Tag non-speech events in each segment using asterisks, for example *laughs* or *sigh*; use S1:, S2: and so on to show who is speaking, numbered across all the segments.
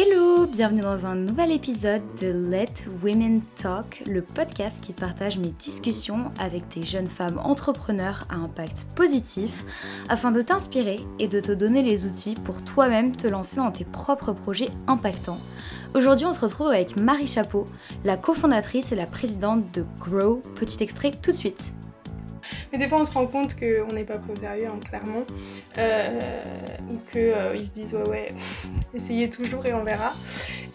S1: Hello, bienvenue dans un nouvel épisode de Let Women Talk, le podcast qui partage mes discussions avec des jeunes femmes entrepreneurs à impact positif afin de t'inspirer et de te donner les outils pour toi-même te lancer dans tes propres projets impactants. Aujourd'hui, on se retrouve avec Marie Chapeau, la cofondatrice et la présidente de Grow. Petit extrait tout de suite.
S2: Mais des fois, on se rend compte qu'on n'est pas pris au sérieux, clairement. Euh, ou qu'ils euh, se disent, ouais, ouais, *laughs* essayez toujours et on verra.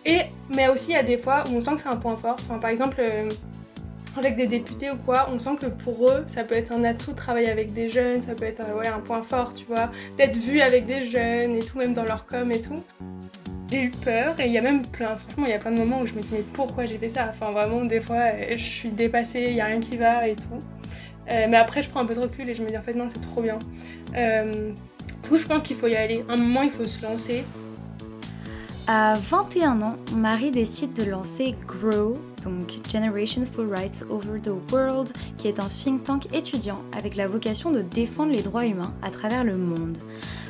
S2: Et, mais aussi, il y a des fois où on sent que c'est un point fort. Enfin, par exemple, euh, avec des députés ou quoi, on sent que pour eux, ça peut être un atout de travailler avec des jeunes, ça peut être ouais, un point fort, tu vois, d'être vu avec des jeunes et tout, même dans leur com et tout. J'ai eu peur et il y a même plein, franchement, il y a plein de moments où je me dis mais pourquoi j'ai fait ça? Enfin vraiment, des fois, je suis dépassée, il n'y a rien qui va et tout. Euh, mais après, je prends un peu de recul et je me dis en fait non, c'est trop bien. Euh, du coup, je pense qu'il faut y aller. un moment, il faut se lancer.
S1: À 21 ans, Marie décide de lancer GROW, donc Generation for Rights Over the World, qui est un think tank étudiant avec la vocation de défendre les droits humains à travers le monde.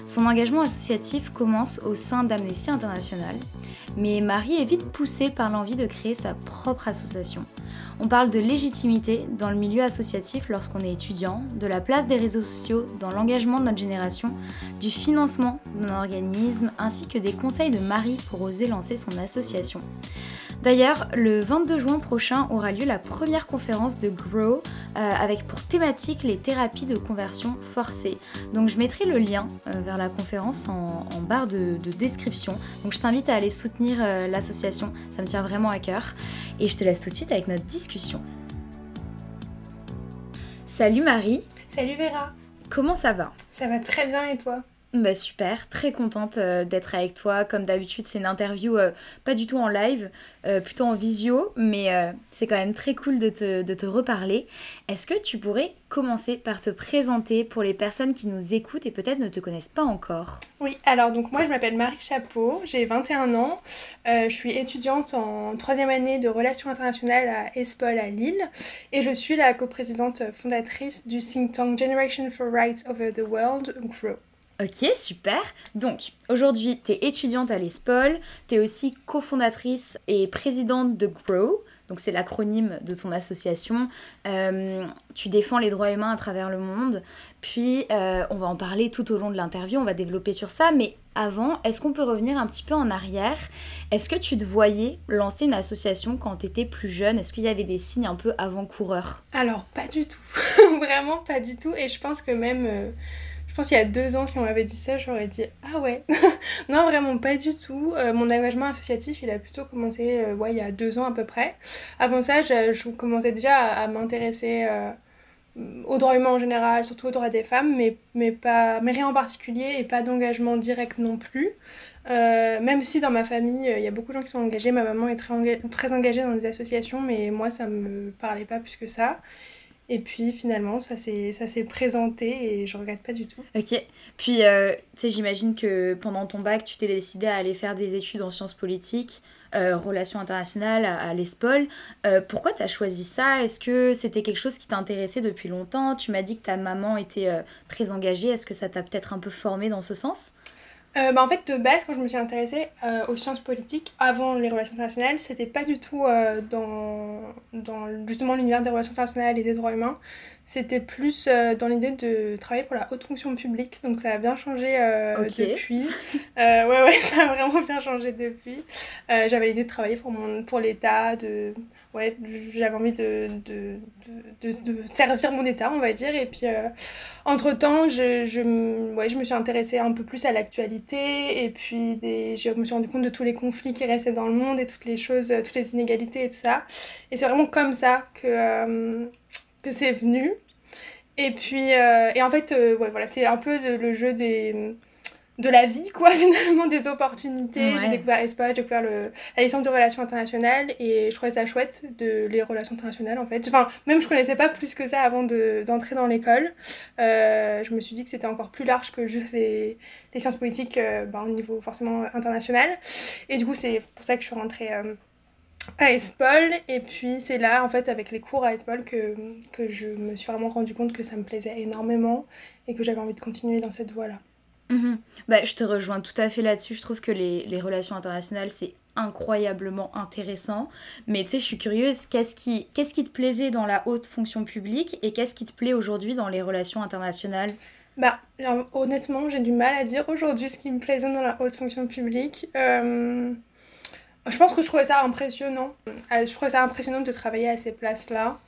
S1: Son engagement associatif commence au sein d'Amnesty International, mais Marie est vite poussée par l'envie de créer sa propre association. On parle de légitimité dans le milieu associatif lorsqu'on est étudiant, de la place des réseaux sociaux dans l'engagement de notre génération, du financement d'un organisme ainsi que des conseils de Marie pour oser lancer son association. D'ailleurs, le 22 juin prochain aura lieu la première conférence de Grow euh, avec pour thématique les thérapies de conversion forcée. Donc je mettrai le lien euh, vers la conférence en, barre de, description. Donc je t'invite à aller soutenir euh, l'association, ça me tient vraiment à cœur. Et je te laisse tout de suite avec notre discussion. Salut Marie.
S2: Salut Vera.
S1: Comment ça va?
S2: Ça va très bien et toi?
S1: Bah super, très contente euh, d'être avec toi. Comme d'habitude, c'est une interview euh, pas du tout en live, euh, plutôt en visio, mais c'est quand même très cool de te, de te reparler. Est-ce que tu pourrais commencer par te présenter pour les personnes qui nous écoutent et peut-être ne te connaissent pas encore?
S2: Oui, alors donc moi je m'appelle Marie Chapeau, j'ai 21 ans, je suis étudiante en troisième année de relations internationales à ESPOL à Lille et je suis la coprésidente fondatrice du think tank Generation for Rights Over the World, GROW.
S1: Ok, super. Donc, aujourd'hui, tu es étudiante à l'ESPOL, tu es aussi cofondatrice et présidente de GROW, donc c'est l'acronyme de ton association. Euh, tu défends les droits humains à travers le monde. Puis, euh, on va en parler tout au long de l'interview, on va développer sur ça. Mais avant, est-ce qu'on peut revenir un petit peu en arrière? Est-ce que tu te voyais lancer une association quand tu étais plus jeune? Est-ce qu'il y avait des signes un peu avant-coureurs?
S2: Alors, pas du tout. *laughs* Vraiment pas du tout. Et je pense que même... Euh, je pense qu'il y a deux ans, si on m'avait dit ça, j'aurais dit Ah ouais *laughs* Non, vraiment pas du tout. Euh, mon engagement associatif, il a plutôt commencé euh, ouais, il y a deux ans à peu près. Avant ça, je, commençais déjà à, m'intéresser euh, aux droits humains en général, surtout aux droits des femmes, mais, mais, pas, mais rien en particulier et pas d'engagement direct non plus. même si dans ma famille, il y a beaucoup de gens qui sont engagés, ma maman est très, très engagée dans des associations, mais moi, ça me parlait pas plus que ça. Et puis finalement, ça s'est présenté et je regrette pas du tout.
S1: Ok. Puis, euh, tu sais, j'imagine que pendant ton bac, tu t'es décidé à aller faire des études en sciences politiques, euh, relations internationales à, l'ESPOL. Euh, pourquoi tu as choisi ça? Est-ce que c'était quelque chose qui t'intéressait depuis longtemps? Tu m'as dit que ta maman était très engagée. Est-ce que ça t'a peut-être un peu formé dans ce sens?
S2: Euh, bah, en fait, de base, quand je me suis intéressée euh, aux sciences politiques avant les relations internationales, c'était pas du tout euh, dans, dans justement l'univers des relations internationales et des droits humains. C'était plus dans l'idée de travailler pour la haute fonction publique. Donc ça a bien changé depuis. *laughs* ouais, ouais, ça a vraiment bien changé depuis. J'avais l'idée de travailler pour, mon, pour l'État, de ouais, j'avais envie de, de, de, de, servir mon état, on va dire. Et puis, euh, entre-temps, je, je, ouais, je me suis intéressée un peu plus à l'actualité. Et puis, des, je me suis rendu compte de tous les conflits qui restaient dans le monde et toutes les choses, euh, toutes les inégalités et tout ça. Et c'est vraiment comme ça que, euh, que c'est venu. Et puis, et en fait, ouais, voilà, c'est un peu le, jeu des de la vie, quoi, *laughs* finalement, des opportunités. J'ai découvert ESPA, j'ai découvert le, la licence de relations internationales et je trouvais ça chouette, de, les relations internationales, en fait. Enfin, même je connaissais pas plus que ça avant d'entrer dans l'école. Euh, je me suis dit que c'était encore plus large que juste les, les sciences politiques euh, ben, au niveau forcément international. Et du coup, c'est pour ça que je suis rentrée euh, à ESPOL. Et puis, c'est là, en fait, avec les cours à ESPOL, que, que je me suis vraiment rendu compte que ça me plaisait énormément et que j'avais envie de continuer dans cette voie-là.
S1: Bah, je te rejoins tout à fait là-dessus. Je trouve que les, les relations internationales, c'est incroyablement intéressant. Mais tu sais, je suis curieuse, qu'est-ce qui, qu'est-ce qui te plaisait dans la haute fonction publique et qu'est-ce qui te plaît aujourd'hui dans les relations internationales?
S2: Bah, honnêtement, j'ai du mal à dire aujourd'hui ce qui me plaisait dans la haute fonction publique. Euh, je pense que je trouvais ça impressionnant. Euh, je trouvais ça impressionnant de travailler à ces places-là,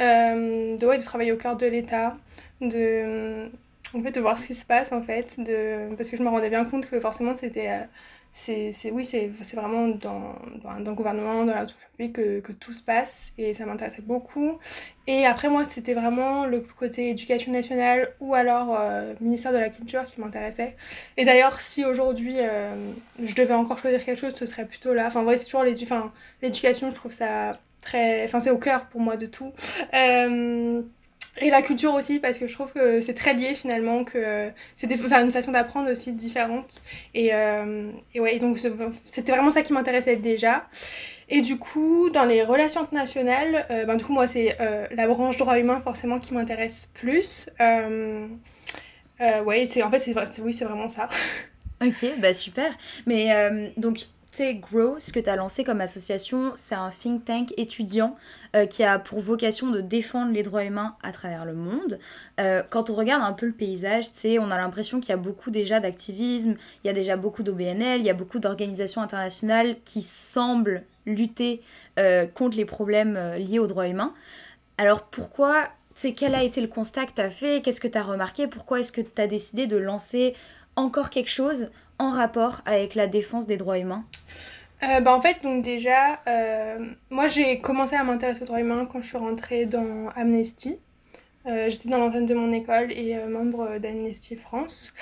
S2: euh, de, de travailler au cœur de l'État, de en fait de voir ce qui se passe en fait de parce que je me rendais bien compte que forcément c'était euh, c'est oui c'est vraiment dans, dans, le gouvernement dans la publique que, que tout se passe et ça m'intéressait beaucoup. Et après moi c'était vraiment le côté éducation nationale ou alors euh, ministère de la culture qui m'intéressait. Et d'ailleurs si aujourd'hui euh, je devais encore choisir quelque chose ce serait plutôt là. Enfin ouais c'est toujours l'éducation je trouve ça très enfin c'est au cœur pour moi de tout et la culture aussi, parce que je trouve que c'est très lié finalement, que c'est enfin, une façon d'apprendre aussi différente. Et, euh, et ouais, donc c'était vraiment ça qui m'intéressait déjà. Et du coup, dans les relations internationales, euh, ben, du coup, moi, c'est euh, la branche droit humain forcément qui m'intéresse plus. ouais, c'est, en fait, c'est, oui, c'est vraiment ça.
S1: Ok, bah super. Mais donc, Grow, ce que tu as lancé comme association, c'est un think tank étudiant euh, qui a pour vocation de défendre les droits humains à travers le monde. Euh, quand on regarde un peu le paysage, on a l'impression qu'il y a beaucoup déjà d'activisme, il y a déjà beaucoup d'OBNL, il y a beaucoup d'organisations internationales qui semblent lutter euh, contre les problèmes liés aux droits humains. Alors pourquoi, quel a été le constat que tu as fait? Qu'est-ce que tu as remarqué? Pourquoi est-ce que tu as décidé de lancer encore quelque chose en rapport avec la défense des droits humains
S2: euh, bah en fait, donc déjà, euh, moi j'ai commencé à m'intéresser aux droits humains quand je suis rentrée dans Amnesty. Euh, j'étais dans l'antenne de mon école et membre d'Amnesty France.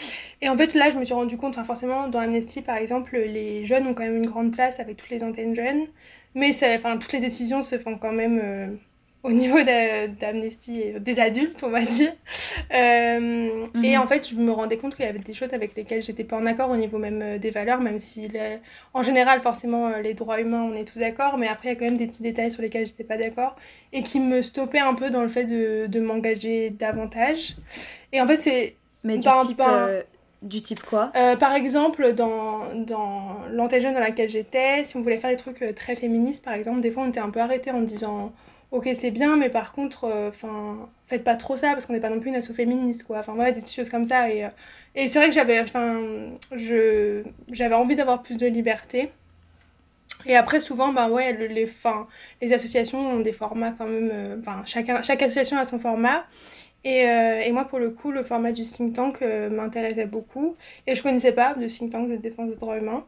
S2: Et en fait, là, je me suis rendu compte, forcément, dans Amnesty, par exemple, les jeunes ont quand même une grande place avec toutes les antennes jeunes. Mais enfin, toutes les décisions se font quand même au niveau d'Amnesty et des adultes, on va dire. Euh, et mhm. en fait, je me rendais compte qu'il y avait des choses avec lesquelles j'étais pas en accord au niveau même euh, des valeurs, même si en général, forcément, euh, les droits humains, on est tous d'accord, mais après, il y a quand même des petits détails sur lesquels j'étais pas d'accord et qui me stoppaient un peu dans le fait de, de m'engager davantage. Et en fait, c'est.
S1: Mais du type, du type quoi?
S2: Par exemple, dans, dans l'antenne dans laquelle j'étais, si on voulait faire des trucs très féministes, par exemple, des fois, on était un peu arrêté en disant ok c'est bien mais par contre euh, enfin faites pas trop ça parce qu'on n'est pas non plus une asso féministe quoi enfin voilà des petites choses comme ça et, euh, et c'est vrai que j'avais enfin je j'avais envie d'avoir plus de liberté et après souvent bah ouais les fin, les associations ont des formats quand même euh, enfin chacun chaque association a son format et, et, moi, pour le coup, le format du think tank m'intéressait beaucoup. Et je connaissais pas de think tank de défense des droits humains.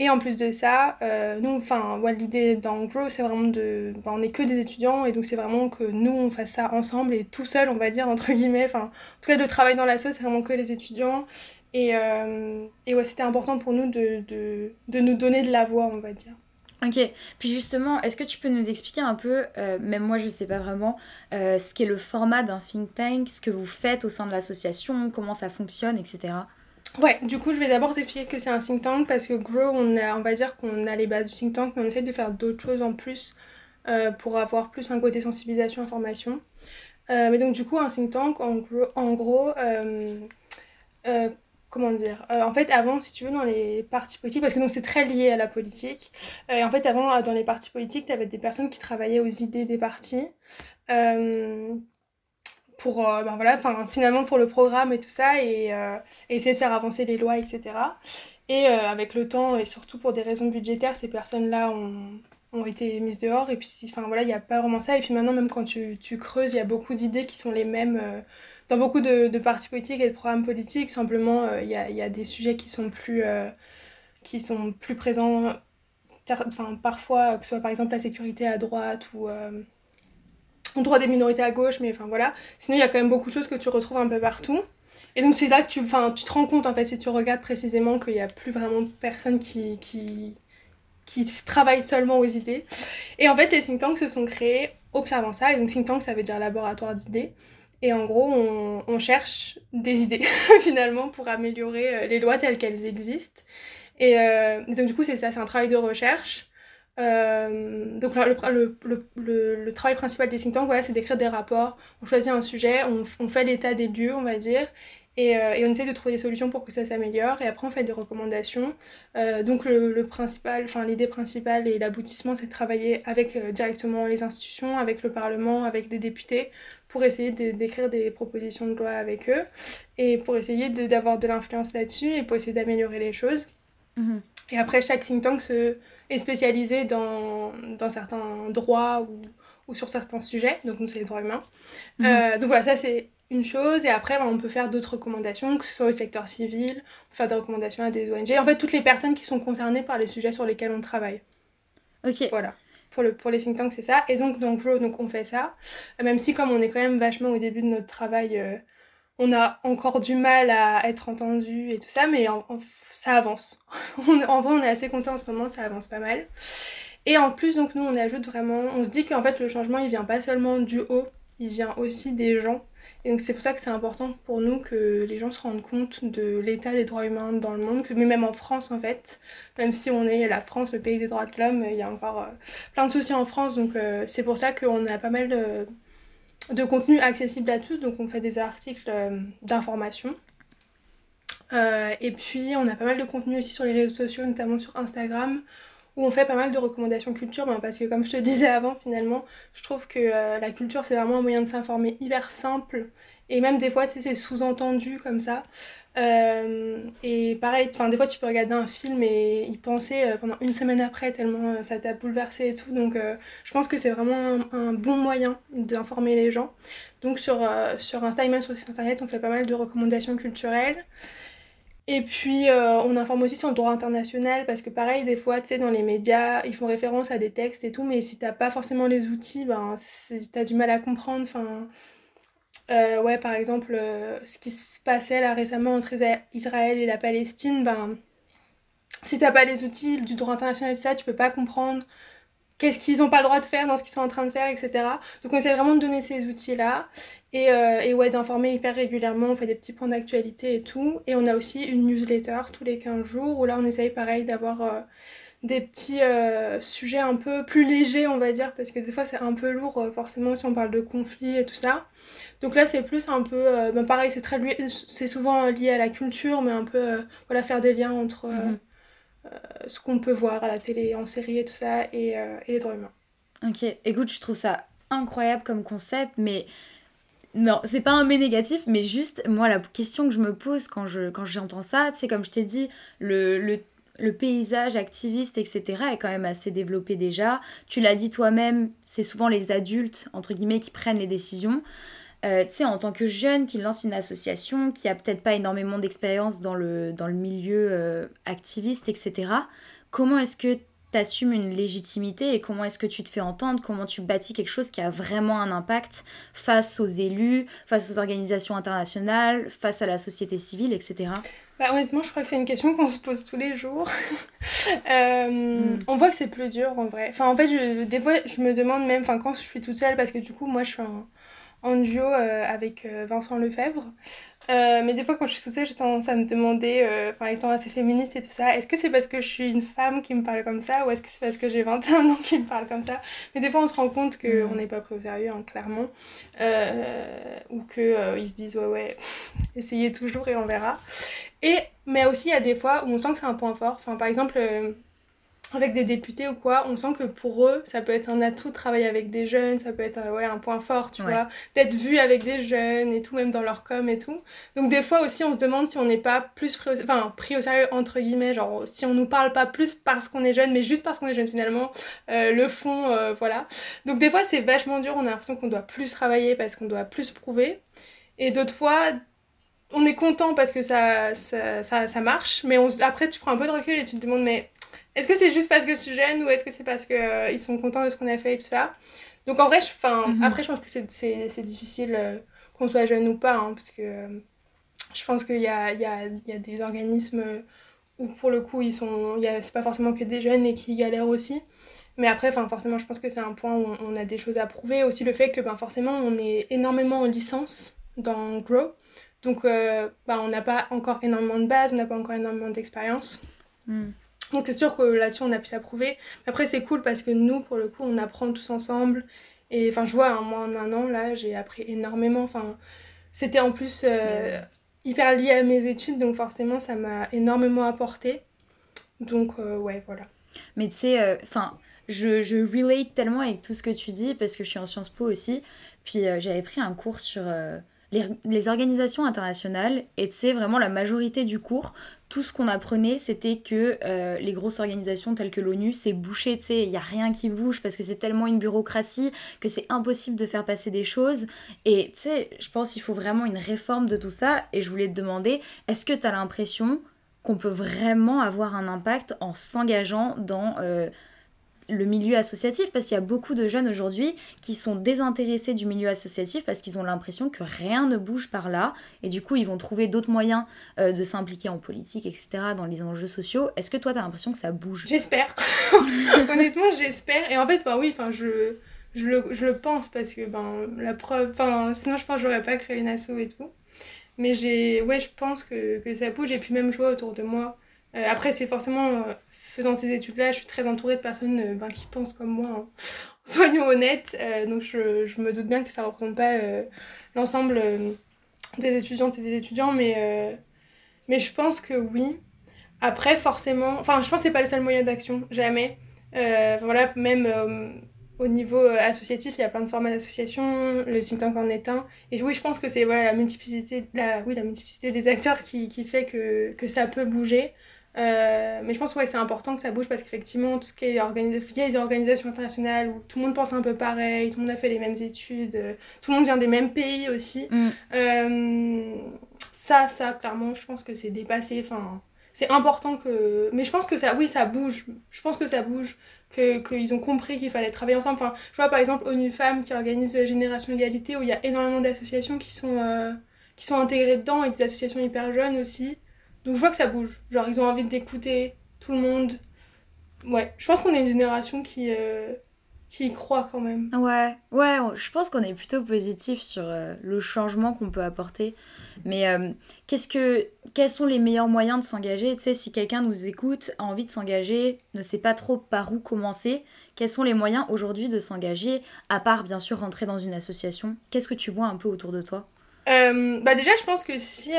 S2: Et en plus de ça, euh, nous, enfin, l'idée dans Grow, c'est vraiment de. On n'est que des étudiants, et donc c'est vraiment que nous, on fasse ça ensemble et tout seul, on va dire, entre guillemets. Enfin, en tout cas, le travail dans l'asso, c'est vraiment que les étudiants. Et, euh, et ouais, c'était important pour nous de, de, de, nous donner de la voix, on va dire.
S1: Ok, puis justement, est-ce que tu peux nous expliquer un peu, euh, même moi je ne sais pas vraiment, ce qu'est le format d'un think tank, ce que vous faites au sein de l'association, comment ça fonctionne, etc.
S2: Ouais, du coup, je vais d'abord t'expliquer que c'est un think tank parce que Grow, on, a, on va dire qu'on a les bases du think tank, mais on essaie de faire d'autres choses en plus euh, pour avoir plus un côté sensibilisation, information. Euh, mais donc, du coup, un think tank, en gros, en gros euh, comment dire En fait, avant, si tu veux, dans les partis politiques, parce que c'est très lié à la politique, et en fait, avant, dans les partis politiques, tu des personnes qui travaillaient aux idées des partis pour euh, ben voilà, finalement pour le programme et tout ça et, euh, essayer de faire avancer les lois, etc. Et euh, avec le temps et surtout pour des raisons budgétaires, ces personnes-là ont, ont, été mises dehors et puis enfin voilà, il n'y a pas vraiment ça. Et puis maintenant, même quand tu, tu creuses, il y a beaucoup d'idées qui sont les mêmes dans beaucoup de, de, partis politiques et de programmes politiques. Simplement, il y a, y, a, des sujets qui sont plus, qui sont plus présents, enfin, parfois, que ce soit par exemple la sécurité à droite ou droit des minorités à gauche, mais enfin voilà. Sinon, il y a quand même beaucoup de choses que tu retrouves un peu partout. et donc c'est là que tu, tu te rends compte, en fait, si tu regardes précisément qu'il n'y a plus vraiment personne qui, qui, qui travaille seulement aux idées. Et en fait, les think tanks se sont créés observant ça. Et donc think tank, ça veut dire laboratoire d'idées. Et en gros, on, cherche des idées, *laughs* finalement, pour améliorer euh, les lois telles qu'elles existent. Et euh, donc du coup, c'est ça, c'est un travail de recherche. Euh, donc le, le, le, le, travail principal des think tanks, voilà, c'est d'écrire des rapports. On choisit un sujet, on, on fait l'état des lieux, on va dire, et, euh, et, on essaie de trouver des solutions pour que ça s'améliore. Et après, on fait des recommandations. Euh, donc le, principal, enfin l'idée principale et l'aboutissement, c'est de travailler avec euh, directement les institutions, avec le Parlement, avec des députés, pour essayer d'écrire des propositions de loi avec eux, et pour essayer d'avoir de, l'influence là-dessus, et pour essayer d'améliorer les choses. Mhm. Et après, chaque think tank se, est spécialisé dans, dans certains droits ou, ou, sur certains sujets, donc nous c'est les droits humains. Mhm. Euh, donc voilà, ça c'est une chose, et après ben, on peut faire d'autres recommandations, que ce soit au secteur civil, on peut faire des recommandations à des ONG, en fait toutes les personnes qui sont concernées par les sujets sur lesquels on travaille.
S1: Ok.
S2: Voilà. Pour, le, pour les think tanks, c'est ça. Et donc, dans Grow, donc, on fait ça. Même si, comme on est quand même vachement au début de notre travail, euh, on a encore du mal à être entendu et tout ça, mais ça avance. *laughs* en vrai, on est assez content en ce moment, ça avance pas mal. Et en plus, donc nous, on ajoute vraiment, on se dit qu'en fait, le changement, il vient pas seulement du haut, il vient aussi des gens. Et donc c'est pour ça que c'est important pour nous que les gens se rendent compte de l'état des droits humains dans le monde, mais même en France en fait, même si on est la France, le pays des droits de l'homme, il y a encore euh, plein de soucis en France, donc euh, c'est pour ça qu'on a pas mal de contenu accessible à tous. Donc on fait des articles euh, d'information. Euh, et puis on a pas mal de contenu aussi sur les réseaux sociaux, notamment sur Instagram, où on fait pas mal de recommandations culture, ben, parce que comme je te *laughs* disais avant, finalement, je trouve que euh, la culture c'est vraiment un moyen de s'informer hyper simple, et même des fois, c'est sous-entendu comme ça. Euh, et pareil, des fois tu peux regarder un film et y penser euh, pendant une semaine après tellement euh, ça t'a bouleversé et tout. Donc je pense que c'est vraiment un, bon moyen d'informer les gens. Donc sur, sur Insta et même sur internet, on fait pas mal de recommandations culturelles. Et puis on informe aussi sur le droit international parce que pareil, des fois, tu sais, dans les médias, ils font référence à des textes et tout, mais si t'as pas forcément les outils, ben, t'as du mal à comprendre. Enfin, euh, ouais, par exemple, euh, ce qui se passait là récemment entre Israël et la Palestine, ben, si t'as pas les outils du droit international et tout ça, tu peux pas comprendre qu'est-ce qu'ils ont pas le droit de faire dans ce qu'ils sont en train de faire, etc. Donc on essaie vraiment de donner ces outils-là et, euh, et ouais, d'informer hyper régulièrement, on fait des petits points d'actualité et tout. Et on a aussi une newsletter tous les 15 jours où là on essaye pareil d'avoir des petits sujets un peu plus légers, on va dire, parce que des fois c'est un peu lourd, forcément, si on parle de conflits et tout ça. Donc là, c'est plus un peu. Euh, ben pareil, c'est très c'est souvent lié à la culture, mais un peu euh, voilà, faire des liens entre euh, mhm. ce qu'on peut voir à la télé, en série et tout ça, et, et, les droits humains.
S1: Ok, écoute, je trouve ça incroyable comme concept, mais. Non, c'est pas un mais négatif, mais juste, moi, la question que je me pose quand je quand j'entends ça, c'est comme je t'ai dit, le, le le paysage activiste, etc., est quand même assez développé déjà. Tu l'as dit toi-même, c'est souvent les adultes, entre guillemets, qui prennent les décisions. Euh, tu sais, en tant que jeune qui lance une association, qui a peut-être pas énormément d'expérience dans le, dans le milieu euh, activiste, etc., comment est-ce que tu assumes une légitimité et comment est-ce que tu te fais entendre, comment tu bâtis quelque chose qui a vraiment un impact face aux élus, face aux organisations internationales, face à la société civile, etc.
S2: Bah, honnêtement, je crois que c'est une question qu'on se pose tous les jours. *laughs* Euh, hmm. On voit que c'est plus dur en vrai. Enfin, en fait, je, des fois, je me demande même, enfin, quand je suis toute seule, parce que du coup, moi, je suis en, en duo euh, avec euh, Vincent Lefebvre. Euh, mais des fois, quand je suis toute seule, j'ai tendance à me demander, enfin, étant assez féministe et tout ça, est-ce que c'est parce que je suis une femme qui me parle comme ça ou est-ce que c'est parce que j'ai 21 ans qui me parle comme ça? Mais des fois, on se rend compte qu'on mm. n'est pas pris au sérieux, hein, clairement. ou qu'ils se disent, ouais, ouais, *laughs* essayez toujours et on verra. Et, mais aussi, il y a des fois où on sent que c'est un point fort. Enfin, par exemple, avec des députés ou quoi, on sent que pour eux, ça peut être un atout de travailler avec des jeunes, ça peut être euh, ouais, un point fort, tu vois, d'être vu avec des jeunes et tout, même dans leur com et tout. Donc des fois aussi, on se demande si on n'est pas plus pris au, enfin, pris au sérieux, entre guillemets, genre si on nous parle pas plus parce qu'on est jeune, mais juste parce qu'on est jeune finalement, euh, le fond, euh, voilà. Donc des fois, c'est vachement dur, on a l'impression qu'on doit plus travailler parce qu'on doit plus prouver. Et d'autres fois, on est content parce que ça, ça, ça, ça marche, mais on, après tu prends un peu de recul et tu te demandes, mais est-ce que c'est juste parce que je suis jeune ou est-ce que c'est parce qu'ils euh, ils sont contents de ce qu'on a fait et tout ça? Donc en vrai, je, mm après, je pense que c'est difficile euh, qu'on soit jeune ou pas, hein, parce que euh, je pense qu'il y a, y, a, y a, des organismes où pour le coup, ils sont, c'est pas forcément que des jeunes et qui galèrent aussi. Mais après, forcément, je pense que c'est un point où on a des choses à prouver. Aussi le fait que ben, forcément, on est énormément en licence dans Grow. Donc, euh, ben, on n'a pas encore énormément de base, on n'a pas encore énormément d'expérience. Hmm. Donc, c'est sûr que là-dessus, on a pu s'approuver. Après, c'est cool parce que nous, pour le coup, on apprend tous ensemble. Et enfin, je vois, hein, moi, en un an, là, j'ai appris énormément. Enfin, c'était en plus euh, hyper lié à mes études, donc forcément, ça m'a énormément apporté. Donc, euh, ouais, voilà.
S1: Mais tu sais, enfin je, je relate tellement avec tout ce que tu dis parce que je suis en Sciences Po aussi. Puis euh, j'avais pris un cours sur euh, les, organisations internationales et sais, vraiment la majorité du cours, tout ce qu'on apprenait, c'était que euh, les grosses organisations telles que l'ONU, c'est bouché, tu sais, il n'y a rien qui bouge parce que c'est tellement une bureaucratie que c'est impossible de faire passer des choses. Et tu sais, je pense qu'il faut vraiment une réforme de tout ça. Et je voulais te demander, est-ce que tu as l'impression qu'on peut vraiment avoir un impact en s'engageant dans le milieu associatif parce qu'il y a beaucoup de jeunes aujourd'hui qui sont désintéressés du milieu associatif parce qu'ils ont l'impression que rien ne bouge par là. Et du coup ils vont trouver d'autres moyens euh, de s'impliquer en politique etc dans les enjeux sociaux. Est-ce que toi tu as l'impression que ça bouge?
S2: J'espère. *laughs* Honnêtement j'espère. Et en fait bah oui enfin je je le, je le, pense parce que ben la preuve enfin sinon je pense que j'aurais pas créé une asso et tout. Mais j'ai ouais je pense que, que, ça bouge. Et puis même je vois autour de moi euh, après c'est forcément euh, faisant ces études-là, je suis très entourée de personnes euh, ben, qui pensent comme moi, hein. *laughs* soyons honnêtes. Euh, donc je, me doute bien que ça ne représente pas euh, l'ensemble des étudiantes et des étudiants, mais, mais je pense que oui. Après, forcément, enfin, je pense que c'est pas le seul moyen d'action, jamais. voilà, même au niveau associatif, il y a plein de formats d'association, le think tank en est un. Et oui, je pense que c'est voilà, la, multiplicité, la, oui, la multiplicité des acteurs qui, qui fait que, que, ça peut bouger. Euh, mais je pense ouais, que c'est important que ça bouge parce qu'effectivement, tout ce qui est organisé, il y a des organisations internationales où tout le monde pense un peu pareil, tout le monde a fait les mêmes études, euh, tout le monde vient des mêmes pays aussi. Mm. Euh, ça, ça, clairement, je pense que c'est dépassé. Enfin, c'est important que. Mais je pense que ça, oui, ça bouge. Je pense que ça bouge, qu'ils ont compris qu'il fallait travailler ensemble. Enfin, je vois par exemple ONU Femmes qui organise Génération Égalité où il y a énormément d'associations qui sont. qui sont intégrées dedans et des associations hyper jeunes aussi. Donc je vois que ça bouge. Genre, ils ont envie d'écouter tout le monde. Ouais, je pense qu'on est une génération qui, euh, qui y croit quand même.
S1: Ouais, ouais, je pense qu'on est plutôt positif sur euh, le changement qu'on peut apporter. Mais euh, qu'est-ce que, quels sont les meilleurs moyens de s'engager? Tu sais, si quelqu'un nous écoute, a envie de s'engager, ne sait pas trop par où commencer, quels sont les moyens aujourd'hui de s'engager, à part bien sûr rentrer dans une association? Qu'est-ce que tu vois un peu autour de toi?
S2: Bah déjà, je pense que si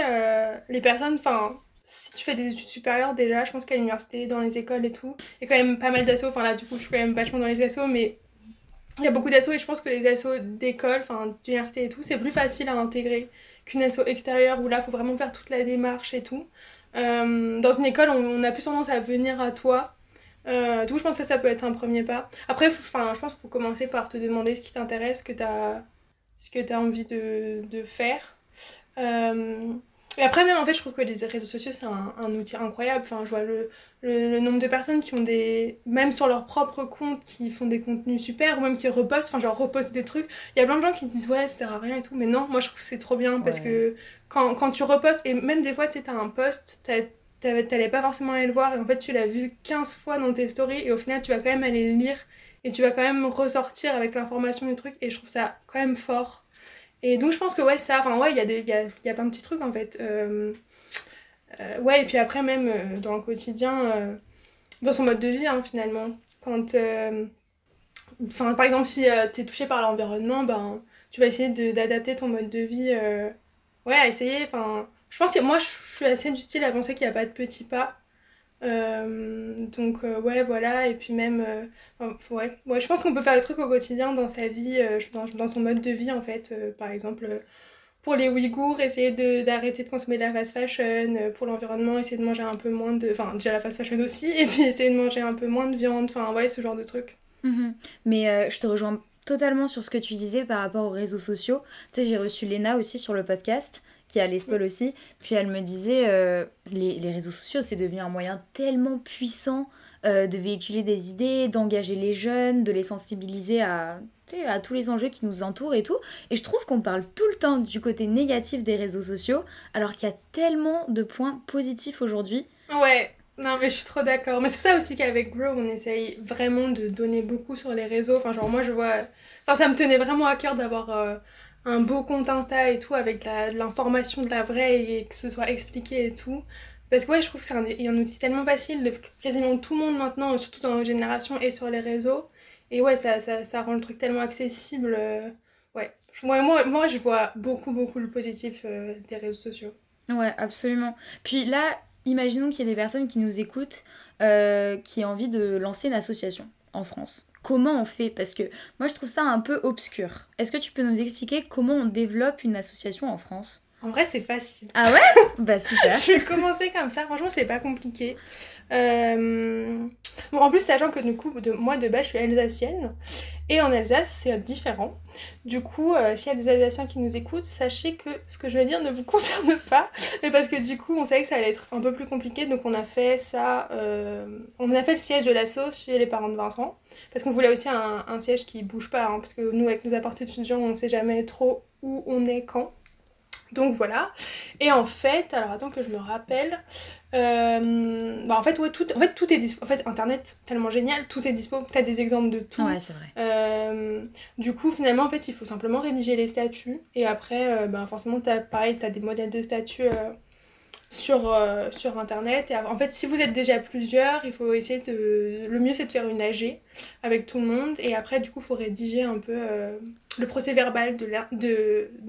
S2: les personnes, enfin, si tu fais des études supérieures déjà, je pense qu'à l'université, dans les écoles et tout, il y a quand même pas mal d'assauts. Enfin là, du coup, je suis quand même vachement dans les assos, mais il y a beaucoup d'assauts et je pense que les assos d'école, enfin d'université et tout, c'est plus facile à intégrer qu'une asso extérieure où là, il faut vraiment faire toute la démarche et tout. Euh, dans une école, on, a plus tendance à venir à toi. Euh, du coup, je pense que ça, peut être un premier pas. Après, je pense qu'il faut commencer par te demander ce qui t'intéresse, ce que tu as envie de, de faire. Euh, et après, même en fait, je trouve que les réseaux sociaux, c'est un, un, outil incroyable. Enfin, je vois le, le, nombre de personnes qui ont des. Même sur leur propre compte, qui font des contenus super, ou même qui repostent, enfin, genre repostent des trucs. Il y a plein de gens qui disent, ouais, ça sert à rien et tout. Mais non, moi, je trouve que c'est trop bien parce que quand, quand tu repostes, et même des fois, tu sais, t'as un post, t'allais pas forcément aller le voir, et en fait, tu l'as vu 15 fois dans tes stories, et au final, tu vas quand même aller le lire, et tu vas quand même ressortir avec l'information du truc, et je trouve ça quand même fort. Et donc je pense que ouais, ça, enfin ouais, il y, a y, a, y a plein de petits trucs en fait. Euh, euh, ouais, et puis après même euh, dans le quotidien, dans son mode de vie hein, finalement. Quand, enfin par exemple si tu es touché par l'environnement, ben tu vas essayer d'adapter ton mode de vie, ouais, à essayer, enfin... Je pense que moi je suis assez du style à penser qu'il n'y a pas de petits pas. Euh, donc euh, ouais voilà et puis même euh, ouais, ouais je pense qu'on peut faire des trucs au quotidien dans sa vie dans, dans, son mode de vie en fait par exemple pour les Ouïghours essayer d'arrêter de, consommer de la fast fashion pour l'environnement essayer de manger un peu moins de enfin déjà la fast fashion aussi *laughs* et puis essayer de manger un peu moins de viande enfin ouais ce genre de trucs.
S1: Mhm. mais je te rejoins totalement sur ce que tu disais par rapport aux réseaux sociaux. Tu sais j'ai reçu Léna aussi sur le podcast qui a l'ESPOL aussi. Puis elle me disait, euh, les, les, réseaux sociaux, c'est devenu un moyen tellement puissant euh, de véhiculer des idées, d'engager les jeunes, de les sensibiliser à à tous les enjeux qui nous entourent et tout. Et je trouve qu'on parle tout le temps du côté négatif des réseaux sociaux, alors qu'il y a tellement de points positifs aujourd'hui.
S2: Ouais, non mais je suis trop d'accord. Mais c'est pour ça aussi qu'avec Grow, on essaye vraiment de donner beaucoup sur les réseaux. Enfin, genre moi je vois... Enfin, ça me tenait vraiment à cœur d'avoir... Euh, un beau compte Insta et tout avec l'information de la vraie et que ce soit expliqué et tout. Parce que ouais, je trouve que c'est un, outil tellement facile de quasiment tout le monde maintenant, surtout dans notre génération et sur les réseaux. Et ouais, ça, ça, ça rend le truc tellement accessible. Euh, ouais. Moi, moi, moi, je vois beaucoup, beaucoup le positif euh, des réseaux sociaux.
S1: Ouais, absolument. Puis là, imaginons qu'il y ait des personnes qui nous écoutent euh, qui ont envie de lancer une association en France. Comment on fait Parce que moi, je trouve ça un peu obscur. Est-ce que tu peux nous expliquer comment on développe une association en France?
S2: En vrai, c'est facile.
S1: Ah ouais *laughs* Bah super.
S2: je vais commencer comme ça. Franchement, c'est pas compliqué. Euh, bon, en plus, sachant que du coup, de, moi de base, je suis alsacienne. Et en Alsace, c'est différent. Du coup, euh, s'il y a des Alsaciens qui nous écoutent, sachez que ce que je vais dire ne vous *laughs* concerne pas. Mais parce que du coup, on savait que ça allait être un peu plus compliqué. Donc, on a fait ça. Euh, on a fait le siège de la sauce chez les parents de Vincent. Parce qu'on voulait aussi un, un, siège qui bouge pas. Hein, parce que nous, avec nos apports étudiants, on sait jamais trop où on est quand. Donc voilà. Et en fait, alors attends que je me rappelle. Euh, bah en fait, ouais, tout, en fait, tout est dispo. En fait, Internet, tellement génial, tout est dispo. T'as des exemples de tout.
S1: Ouais, c'est vrai.
S2: Euh, du coup, finalement, en fait, il faut simplement rédiger les statuts. Et après, euh, bah, forcément, as, pareil, t'as des modèles de statuts sur, euh, sur internet. Et en fait, si vous êtes déjà plusieurs, il faut essayer de. Le mieux, c'est de faire une AG avec tout le monde. Et après, du coup, il faut rédiger un peu euh, le procès verbal de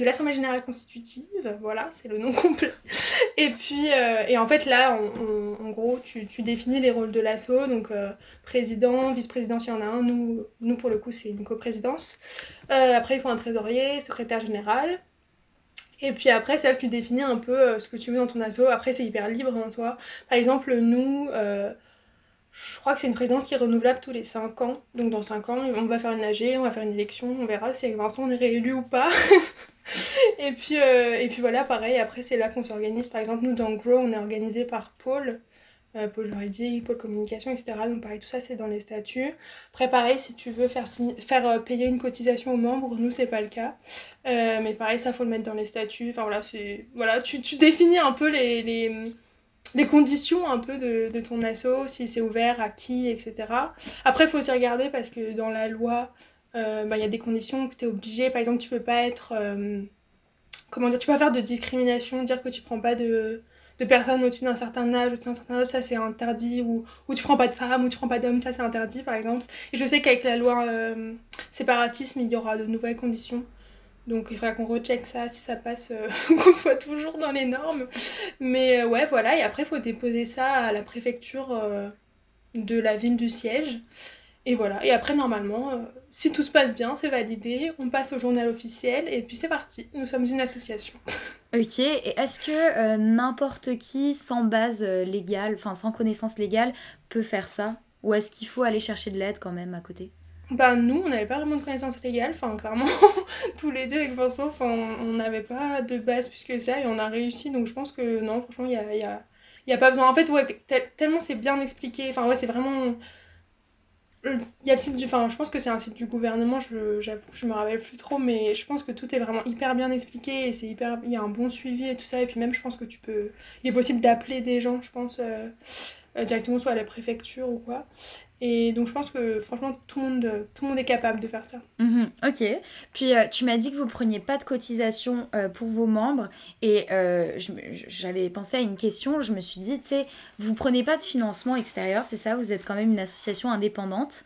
S2: l'Assemblée de, générale constitutive. Voilà, c'est le nom complet. *laughs* Et puis, euh, et en fait, là, en gros, tu, tu, définis les rôles de l'ASSO. Donc, président, vice-président, s'il y en a un. Nous, nous, pour le coup, c'est une coprésidence. après, il faut un trésorier, secrétaire général. Et puis après, c'est là que tu définis un peu euh, ce que tu veux dans ton asso. Après, c'est hyper libre en toi. Par exemple, nous, euh, je crois que c'est une présidence qui est renouvelable tous les 5 ans. Donc dans 5 ans, on va faire une AG, on va faire une élection, on verra si Vincent on est réélu ou pas. *laughs* et, puis, euh, et puis voilà, pareil, après c'est là qu'on s'organise. Par exemple, nous dans Grow, on est organisé par Paul euh, pôle juridique, pôle communication, etc. Donc pareil, tout ça c'est dans les statuts. Après pareil, si tu veux faire, faire euh, payer une cotisation aux membres, nous c'est pas le cas. Euh, mais pareil, ça faut le mettre dans les statuts. Enfin voilà, voilà tu, tu, définis un peu les, les, les, conditions un peu de, de ton asso, si c'est ouvert, à qui, etc. Après, il faut aussi regarder parce que dans la loi, bah, il y a des conditions que tu es obligé. Par exemple, tu peux pas être... comment dire Tu peux pas faire de discrimination, dire que tu prends pas de de personnes au-dessus d'un certain âge, au-dessus d'un certain âge, ça c'est interdit, ou, ou tu prends pas de femmes, ou tu prends pas d'hommes, ça c'est interdit par exemple. Et je sais qu'avec la loi euh, séparatisme, il y aura de nouvelles conditions. Donc il faudra qu'on recheck ça, si ça passe, euh, *laughs* qu'on soit toujours dans les normes. Mais euh, ouais, voilà, et après il faut déposer ça à la préfecture de la ville du siège. Et voilà, et après normalement, si tout se passe bien, c'est validé, on passe au journal officiel, et puis c'est parti, nous sommes une association. *laughs*
S1: Ok, et est-ce que euh, n'importe qui sans base euh, légale, enfin sans connaissance légale, peut faire ça? Ou est-ce qu'il faut aller chercher de l'aide quand même à côté?
S2: Bah nous, on n'avait pas vraiment de connaissances légales, enfin clairement, *laughs* tous les deux avec Vincent, on n'avait pas de base plus que ça et on a réussi, donc je pense que non, franchement, il y a, y, a, y a, pas besoin. En fait, ouais, tellement c'est bien expliqué, enfin ouais, c'est vraiment il y a le site du. Enfin, je pense que c'est un site du gouvernement, je, j'avoue je me rappelle plus trop, mais je pense que tout est vraiment hyper bien expliqué et c'est hyper. Il y a un bon suivi et tout ça. Et puis même, je pense que tu peux. Il est possible d'appeler des gens, je pense, euh, euh, directement, soit à la préfecture ou quoi. Et donc je pense que franchement tout le monde, tout le monde est capable de faire ça.
S1: Mhm, ok. Puis euh, tu m'as dit que vous preniez pas de cotisation euh, pour vos membres et euh, j'avais pensé à une question. Je me suis dit, tu sais, vous prenez pas de financement extérieur, c'est ça Vous êtes quand même une association indépendante.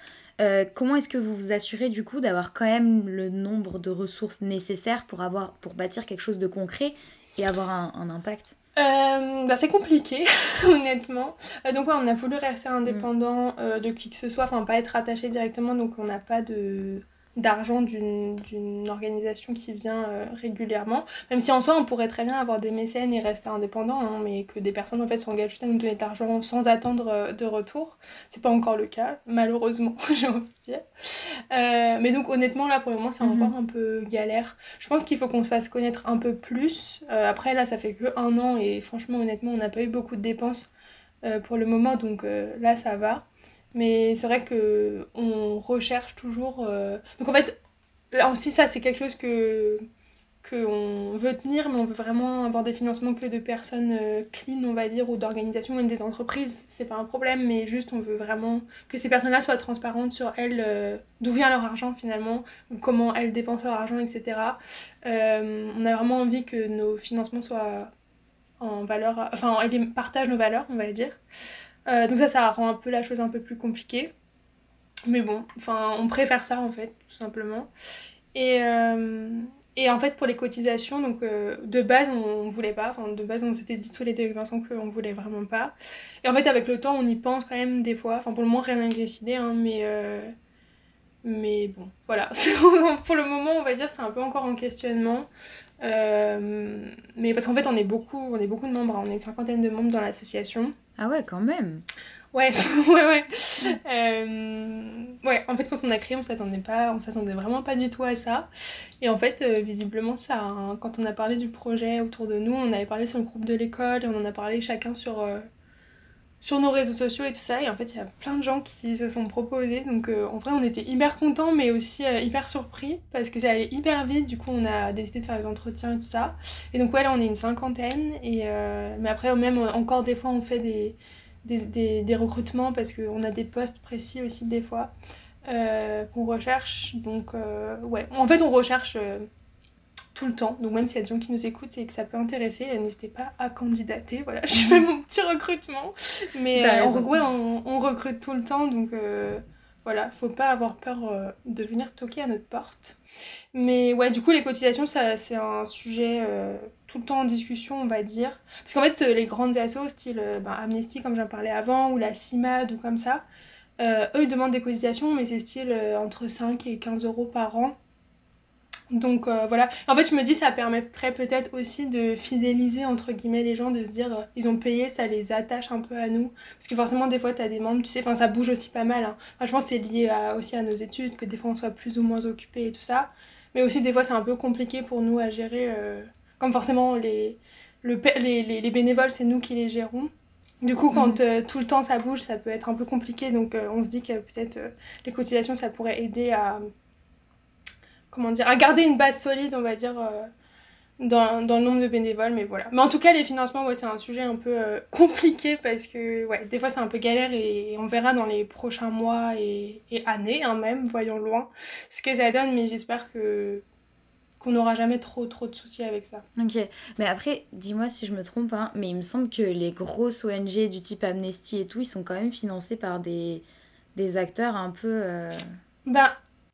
S1: comment est-ce que vous vous assurez du coup d'avoir quand même le nombre de ressources nécessaires pour, avoir, pour bâtir quelque chose de concret et avoir un, un impact
S2: euh, bah, c'est compliqué, *laughs* honnêtement. Euh, donc, ouais, on a voulu rester indépendant euh, de qui que ce soit, enfin, pas être attaché directement, donc on n'a pas de d'argent d'une organisation qui vient euh, régulièrement. Même si en soi, on pourrait très bien avoir des mécènes et rester indépendant, hein, mais que des personnes en fait s'engagent juste à nous donner de l'argent sans attendre euh, de retour. C'est pas encore le cas, malheureusement, *laughs* j'ai envie de dire. Euh, mais donc honnêtement, là pour le moment, c'est mhm. encore un peu galère. Je pense qu'il faut qu'on se fasse connaître un peu plus. après, là, ça fait que un an et franchement, honnêtement, on n'a pas eu beaucoup de dépenses pour le moment, donc là, ça va. Mais c'est vrai que on recherche toujours. Euh, donc en fait, là aussi, ça, c'est quelque chose que qu'on veut tenir, mais on veut vraiment avoir des financements que de personnes euh, clean, on va dire, ou d'organisations, même des entreprises, c'est pas un problème, mais juste on veut vraiment que ces personnes-là soient transparentes sur elles, euh, d'où vient leur argent finalement, comment elles dépensent leur argent, etc. On a vraiment envie que nos financements soient en valeur, enfin, elles partagent nos valeurs, on va dire. Donc ça, ça rend un peu la chose un peu plus compliquée. Mais bon, enfin, on préfère ça en fait, tout simplement. Et, et en fait, pour les cotisations, donc euh, de base, on, ne voulait pas. Enfin, de base, on s'était dit tous les deux avec Vincent qu'on voulait vraiment pas. Et en fait, avec le temps, on y pense quand même des fois. Enfin, pour le moment, rien n'est décidé, hein, mais. Euh, mais bon, voilà. *laughs* pour le moment, on va dire, c'est un peu encore en questionnement. Euh, mais parce qu'en fait, on est beaucoup, on est beaucoup de membres. Hein. On est une cinquantaine de membres dans l'association.
S1: Ah ouais, quand même.
S2: Ouais, *laughs* ouais, ouais. Euh, ouais, en fait, quand on a créé, on s'attendait pas, on s'attendait vraiment pas du tout à ça. Et en fait, euh, visiblement, ça, hein, quand on a parlé du projet autour de nous, on avait parlé sur le groupe de l'école on en a parlé chacun sur, euh, sur nos réseaux sociaux et tout ça. Et en fait, il y a plein de gens qui se sont proposés. Donc, en vrai, on était hyper contents, mais aussi hyper surpris parce que ça allait hyper vite. Du coup, on a décidé de faire les entretiens et tout ça. Et donc, ouais, là, on est une cinquantaine. Et, mais après, même encore des fois, on fait des des, des, recrutements parce qu'on a des postes précis aussi des fois euh, qu'on recherche. Donc, euh, ouais, en fait, on recherche euh, tout le temps. Donc, même s'il y a des gens qui nous écoutent et que ça peut intéresser, n'hésitez pas à candidater. *laughs* Voilà, j'ai fait mon petit recrutement. Mais on, ouais, on, on, recrute tout le temps. Donc, voilà, faut pas avoir peur de venir toquer à notre porte. Mais ouais, du coup, les cotisations, ça, c'est un sujet tout le temps en discussion, on va dire. Parce qu'en fait, les grandes assos, style euh, ben, Amnesty, comme j'en parlais avant, ou la CIMAD, ou comme ça, euh, eux, ils demandent des cotisations, mais c'est style euh, entre 5 et 15 euros par an. Donc voilà. En fait, je me dis, ça permettrait peut-être aussi de fidéliser, entre guillemets, les gens, de se dire, ils ont payé, ça les attache un peu à nous. Parce que forcément, des fois, tu as des membres, tu sais, enfin, ça bouge aussi pas mal. Hein. je pense que c'est lié aussi à nos études, que des fois, on soit plus ou moins occupé et tout ça. Mais aussi, des fois, c'est un peu compliqué pour nous à gérer comme forcément les, le, les, les, bénévoles, c'est nous qui les gérons. Du coup, quand euh, tout le temps ça bouge, ça peut être un peu compliqué. Donc, euh, on se dit que peut-être euh, les cotisations, ça pourrait aider à, comment dire, à garder une base solide, on va dire, dans, dans, le nombre de bénévoles. Mais voilà. Mais en tout cas, les financements, ouais, c'est un sujet un peu *laughs* compliqué parce que, ouais, des fois, c'est un peu galère et on verra dans les prochains mois et, et années, hein, même, voyons loin, ce que ça donne. Mais j'espère que qu'on n'aura jamais trop trop de soucis avec ça.
S1: Ok, mais après, dis-moi si je me trompe, hein, mais il me semble que les grosses ONG du type Amnesty et tout, ils sont quand même financés par des, des acteurs un peu... Euh...
S2: Ben,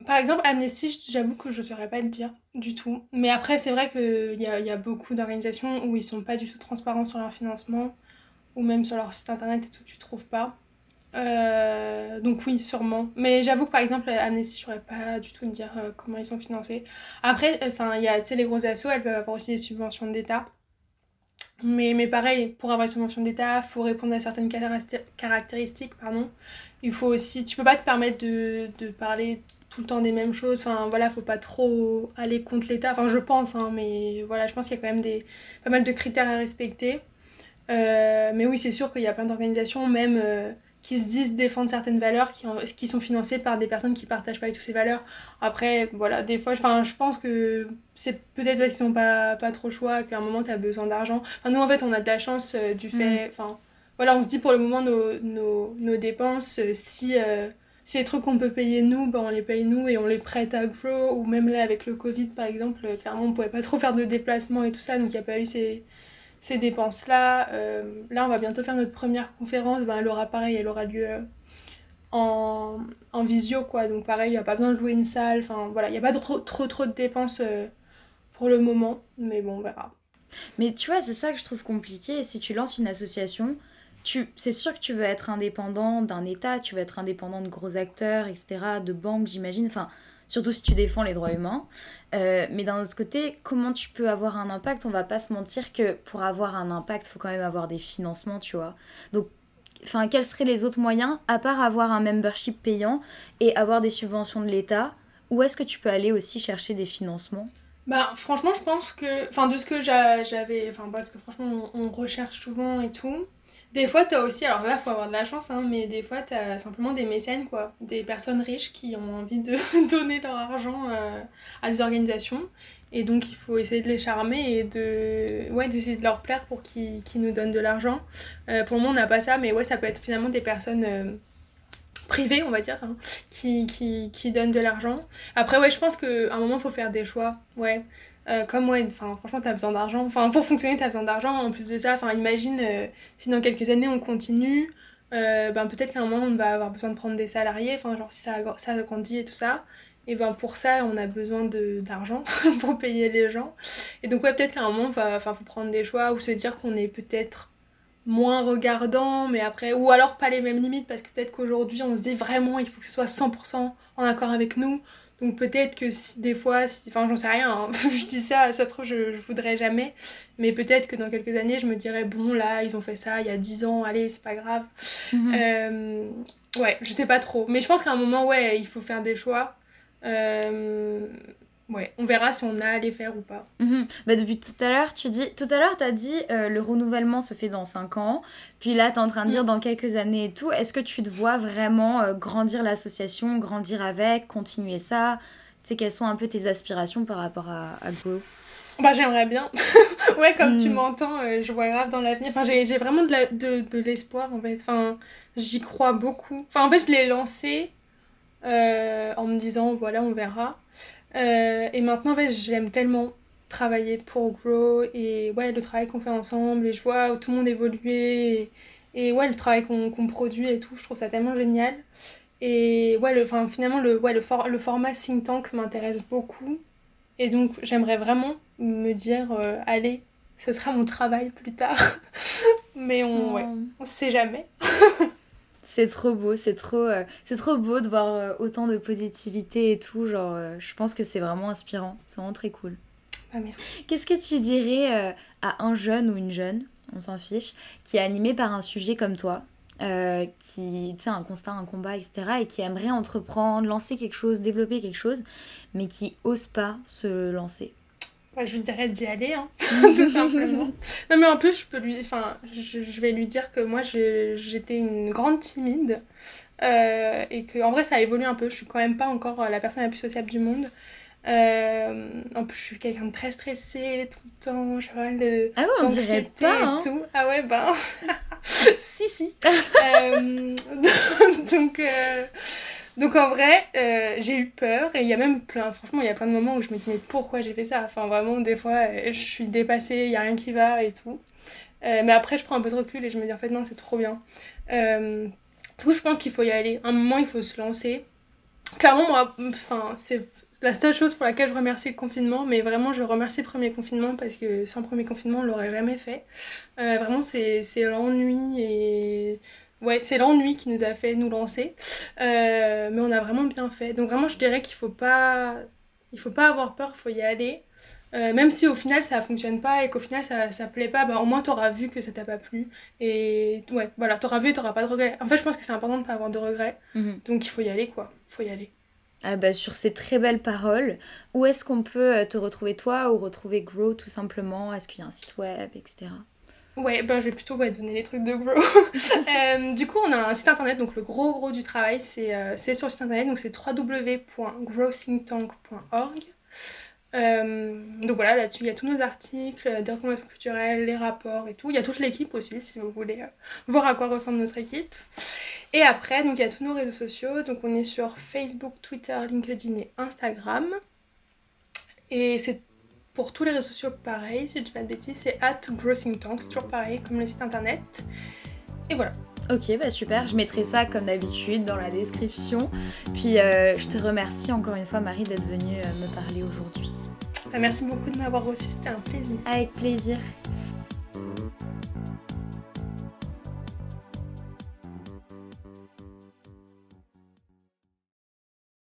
S2: par exemple, Amnesty, j'avoue que je ne saurais pas te dire du tout. Mais après, c'est vrai qu'il y a, y a beaucoup d'organisations où ils sont pas du tout transparents sur leur financement, ou même sur leur site internet et tout, tu trouves pas. Euh, donc oui, sûrement. Mais j'avoue que par exemple, Amnesty, je saurais pas du tout dire euh, comment ils sont financés. Après, enfin, il y a, les gros assos, elles peuvent avoir aussi des subventions d'État. Mais, mais pareil, pour avoir une subvention d'État, il faut répondre à certaines caractéristiques, pardon. Il faut aussi, tu peux pas te permettre de, de parler tout le temps des mêmes choses. Enfin, voilà, faut pas trop aller contre l'État. Enfin, je pense, hein, mais voilà, je pense qu'il y a quand même des, pas mal de critères à respecter. Euh, mais oui, c'est sûr qu'il y a plein d'organisations, même qui se disent défendre certaines valeurs qui, qui sont financées par des personnes qui partagent pas toutes ces valeurs. Après, voilà, des fois, je pense que c'est peut-être parce qu'ils n'ont pas, pas trop choix, qu'à un moment, tu as besoin d'argent. Enfin, nous, en fait, on a de la chance euh, du fait... Mm. Enfin, voilà, on se dit pour le moment, nos, nos, nos dépenses, euh, si... Euh, des trucs qu'on peut payer nous, ben on les paye nous et on les prête à Grow, ou même là avec le Covid par exemple, clairement on pouvait pas trop faire de déplacements et tout ça, donc il n'y a pas eu ces, ces dépenses-là. Euh, là, on va bientôt faire notre première conférence. Ben, elle aura pareil, elle aura lieu euh, en, visio, quoi. Donc pareil, il n'y a pas besoin de louer une salle. Enfin, voilà, il n'y a pas trop, trop, trop de dépenses euh, pour le moment. Mais bon, on verra.
S1: Mais tu vois, c'est ça que je trouve compliqué. Si tu lances une association, tu, c'est sûr que tu veux être indépendant d'un État, tu veux être indépendant de gros acteurs, etc., de banques, j'imagine. Enfin, surtout si tu défends les droits humains. Euh, mais d'un autre côté, comment tu peux avoir un impact? On va pas se mentir que pour avoir un impact, faut quand même avoir des financements, tu vois. Donc, enfin, quels seraient les autres moyens, à part avoir un membership payant et avoir des subventions de l'État? Où est-ce que tu peux aller aussi chercher des financements?
S2: Bah franchement je pense que enfin de ce que j'avais enfin parce que franchement on, recherche souvent et tout Des fois, tu as aussi, alors là, faut avoir de la chance, hein, mais des fois, tu as simplement des mécènes, quoi. Des personnes riches qui ont envie de *laughs* donner leur argent euh, à des organisations. Et donc, il faut essayer de les charmer et de, ouais, d'essayer de leur plaire pour qu'ils, nous donnent de l'argent. Euh, pour le moment, on n'a pas ça, mais ouais, ça peut être finalement des personnes euh, privées, on va dire, hein, qui, qui, qui donnent de l'argent. Après, ouais, je pense qu'à un moment, il faut faire des choix. Ouais. Euh, comme ouais, enfin franchement t'as besoin d'argent, enfin pour fonctionner t'as besoin d'argent, en plus de ça, enfin imagine euh, si dans quelques années on continue, euh, ben peut-être qu'à un moment on va avoir besoin de prendre des salariés, enfin genre si ça, ça grandit et tout ça, et ben pour ça on a besoin d'argent *laughs* pour payer les gens, et donc ouais peut-être qu'à un moment il faut prendre des choix ou se dire qu'on est peut-être moins regardant, mais après, ou alors pas les mêmes limites, parce que peut-être qu'aujourd'hui on se dit vraiment il faut que ce soit 100% en accord avec nous, donc peut-être que si, des fois, si, enfin j'en sais rien, hein. *laughs* je dis ça, ça se trouve je, je voudrais jamais, mais peut-être que dans quelques années je me dirais bon là ils ont fait ça il y a 10 ans, allez c'est pas grave. Mhm. Euh, ouais, je sais pas trop, mais je pense qu'à un moment ouais il faut faire des choix. Euh, Ouais, on verra si on a à les faire ou pas.
S1: Mhm. Bah depuis tout à l'heure, tu dis, tout à l'heure, tu as dit euh, le renouvellement se fait dans 5 ans. Puis là, tu es en train de dire mm. dans quelques années et tout. Est-ce que tu te vois vraiment euh, grandir l'association, grandir avec, continuer ça? Tu sais, quelles sont un peu tes aspirations par rapport à, à Grow
S2: bah j'aimerais bien. *laughs* ouais, comme tu mm. m'entends, euh, je vois grave dans l'avenir. Enfin, j'ai vraiment de l'espoir de, en fait. Enfin, j'y crois beaucoup. Enfin, en fait, je l'ai lancé en me disant, voilà, on verra. Euh, et maintenant, en fait, j'aime tellement travailler pour Grow et ouais, le travail qu'on fait ensemble et je vois tout le monde évoluer et, ouais, le travail qu'on produit et tout, je trouve ça tellement génial. Et ouais, le, enfin, finalement, le, ouais, le, le format think tank m'intéresse beaucoup. Et donc, j'aimerais vraiment me dire, euh, allez, ce sera mon travail plus tard. *laughs* Mais on, ouais, on sait jamais. *laughs*
S1: C'est trop beau, c'est trop, euh, c'est trop beau de voir euh, autant de positivité et tout. Genre, euh, je pense que c'est vraiment inspirant. C'est vraiment très cool.
S2: Ah,
S1: Qu'est-ce que tu dirais à un jeune ou une jeune, on s'en fiche, qui est animé par un sujet comme toi, qui, tu sais, un constat, un combat, etc., et qui aimerait entreprendre, lancer quelque chose, développer quelque chose, mais qui ose pas se lancer?
S2: Je lui dirais d'y aller, hein, *laughs* *laughs* tout simplement. Non, mais en plus, je peux lui. Enfin, je, vais lui dire que moi, j'étais une grande timide. Euh, et que, en vrai, ça a évolué un peu. Je suis quand même pas encore la personne la plus sociable du monde. Euh, en plus, je suis quelqu'un de très stressé tout le temps. J'ai pas mal de.
S1: Ah ouais, on dirait pas, hein.
S2: tout. Ah ouais, ben. *laughs* si, si. euh, donc. Euh, donc en vrai, euh, j'ai eu peur et il y a même plein, franchement, il y a plein de moments où je me dis mais pourquoi j'ai fait ça? Enfin vraiment, des fois, euh, je suis dépassée, il n'y a rien qui va et tout. Euh, mais après, je prends un peu de recul et je me dis en fait non, c'est trop bien. coup, je pense qu'il faut y aller. un moment, il faut se lancer. Clairement, moi, enfin, c'est la seule chose pour laquelle je remercie le confinement, mais vraiment je remercie le premier confinement parce que sans premier confinement on l'aurait jamais fait. vraiment c'est l'ennui et ouais, c'est l'ennui qui nous a fait nous lancer. Euh, mais on a vraiment bien fait. Donc vraiment, je dirais qu'il faut pas, il faut pas avoir peur, il faut y aller. Euh, même si au final ça fonctionne pas et qu'au final ça, ça plaît pas, bah, au moins t'auras vu que ça t'a pas plu. Et ouais, voilà, t'auras vu et t'auras pas de regrets. En fait, je pense que c'est important de pas avoir de regrets. Mhm. Donc il faut y aller, quoi. Il faut y aller.
S1: Ah bah, sur ces très belles paroles, où est-ce qu'on peut euh, te retrouver toi ou retrouver Grow tout simplement? Est-ce qu'il y a un site web, etc.
S2: Ouais, ben je vais plutôt donner les trucs de Grow. *laughs* Euh, du coup, on a un site internet, donc le gros gros du travail, c'est euh, sur le site internet, donc c'est www.growthinktank.org. Euh, donc voilà, là-dessus, il y a tous nos articles, des recommandations culturelles, les rapports et tout. Il y a toute l'équipe aussi, si vous voulez voir à quoi ressemble notre équipe. Et après, donc il y a tous nos réseaux sociaux. Donc on est sur Facebook, Twitter, LinkedIn et Instagram. Et c'est pour tous les réseaux sociaux, pareil, si je dis pas de bêtises, c'est at Tank, c'est toujours pareil, comme le site internet. Et voilà.
S1: Ok, bah super, je mettrai ça comme d'habitude dans la description. Puis euh, je te remercie encore une fois Marie d'être venue euh, me parler aujourd'hui.
S2: Bah, merci beaucoup de m'avoir reçu, c'était un plaisir.
S1: Avec plaisir.